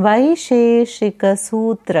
वैशेषिकसूत्र।